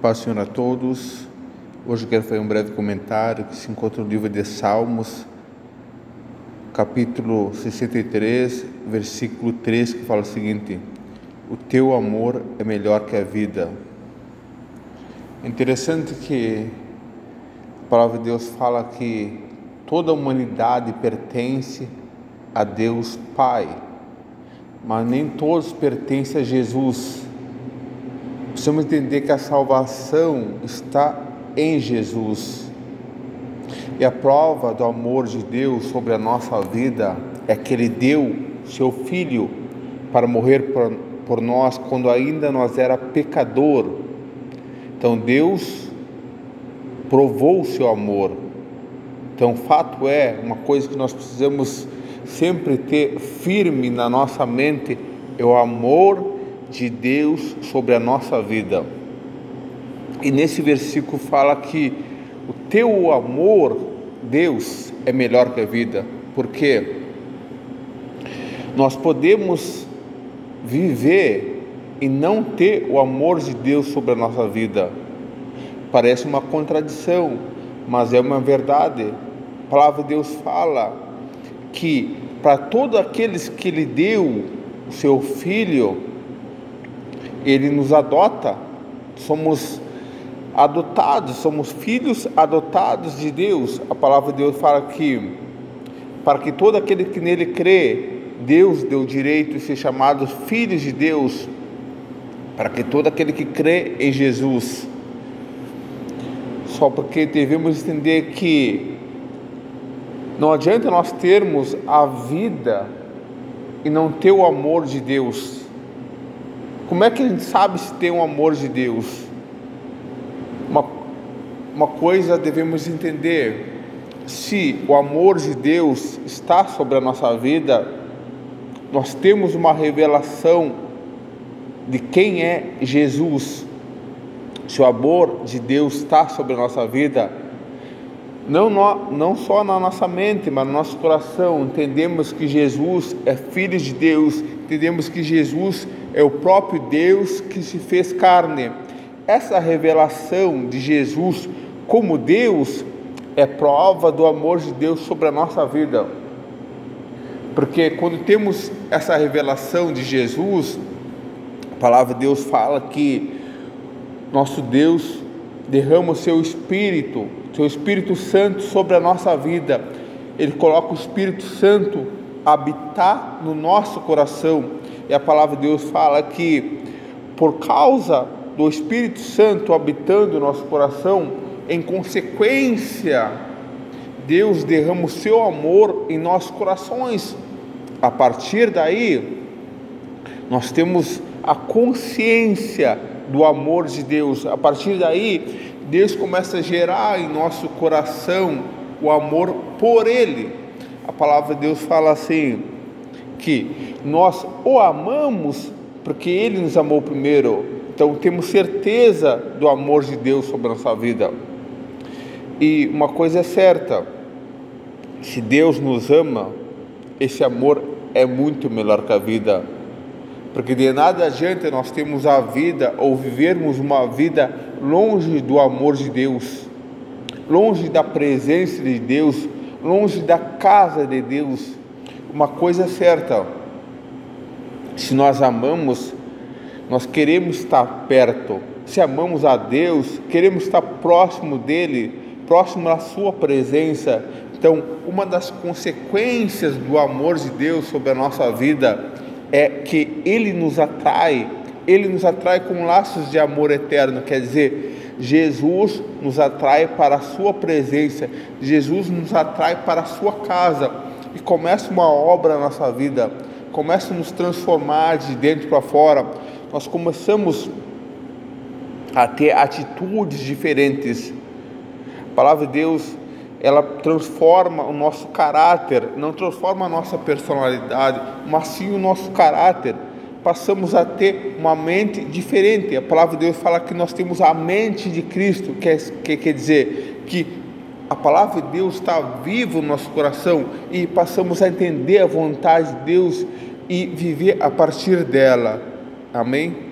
Paz Senhor a todos. Hoje quero fazer um breve comentário que se encontra no livro de Salmos, capítulo 63, versículo 3, que fala o seguinte: O teu amor é melhor que a vida. É interessante que a palavra de Deus fala que toda a humanidade pertence a Deus Pai, mas nem todos pertencem a Jesus precisamos entender que a salvação está em Jesus. E a prova do amor de Deus sobre a nossa vida é que Ele deu seu Filho para morrer por, por nós quando ainda nós era pecador. Então Deus provou o seu amor. Então, fato é, uma coisa que nós precisamos sempre ter firme na nossa mente é o amor de Deus sobre a nossa vida. E nesse versículo fala que o teu amor, Deus, é melhor que a vida, porque nós podemos viver e não ter o amor de Deus sobre a nossa vida. Parece uma contradição, mas é uma verdade. A palavra de Deus fala que para todos aqueles que Ele deu o seu Filho, ele nos adota, somos adotados, somos filhos adotados de Deus. A palavra de Deus fala que para que todo aquele que nele crê, Deus deu direito de ser chamados filhos de Deus, para que todo aquele que crê em Jesus. Só porque devemos entender que não adianta nós termos a vida e não ter o amor de Deus. Como é que a gente sabe se tem um amor de Deus? Uma, uma coisa devemos entender: se o amor de Deus está sobre a nossa vida, nós temos uma revelação de quem é Jesus. Se o amor de Deus está sobre a nossa vida, não, não só na nossa mente, mas no nosso coração, entendemos que Jesus é Filho de Deus, entendemos que Jesus é o próprio Deus que se fez carne. Essa revelação de Jesus como Deus é prova do amor de Deus sobre a nossa vida. Porque quando temos essa revelação de Jesus, a palavra de Deus fala que nosso Deus derrama o seu Espírito, seu Espírito Santo sobre a nossa vida. Ele coloca o Espírito Santo habitar no nosso coração. E a palavra de Deus fala que por causa do Espírito Santo habitando no nosso coração, em consequência, Deus derrama o seu amor em nossos corações. A partir daí, nós temos a consciência do amor de Deus. A partir daí, Deus começa a gerar em nosso coração o amor por Ele. A palavra de Deus fala assim: que nós o amamos porque Ele nos amou primeiro. Então temos certeza do amor de Deus sobre a nossa vida. E uma coisa é certa: se Deus nos ama, esse amor é muito melhor que a vida. Porque de nada adianta nós termos a vida ou vivermos uma vida longe do amor de Deus, longe da presença de Deus, longe da casa de Deus uma coisa é certa: se nós amamos, nós queremos estar perto. Se amamos a Deus, queremos estar próximo dele, próximo da sua presença. Então, uma das consequências do amor de Deus sobre a nossa vida é que ele nos atrai, ele nos atrai com laços de amor eterno, quer dizer, Jesus nos atrai para a sua presença, Jesus nos atrai para a sua casa e começa uma obra na nossa vida, começa a nos transformar de dentro para fora, nós começamos a ter atitudes diferentes. A palavra de Deus, ela transforma o nosso caráter, não transforma a nossa personalidade, mas sim o nosso caráter. Passamos a ter uma mente diferente. A palavra de Deus fala que nós temos a mente de Cristo, que, que quer dizer que a palavra de Deus está viva no nosso coração e passamos a entender a vontade de Deus e viver a partir dela. Amém?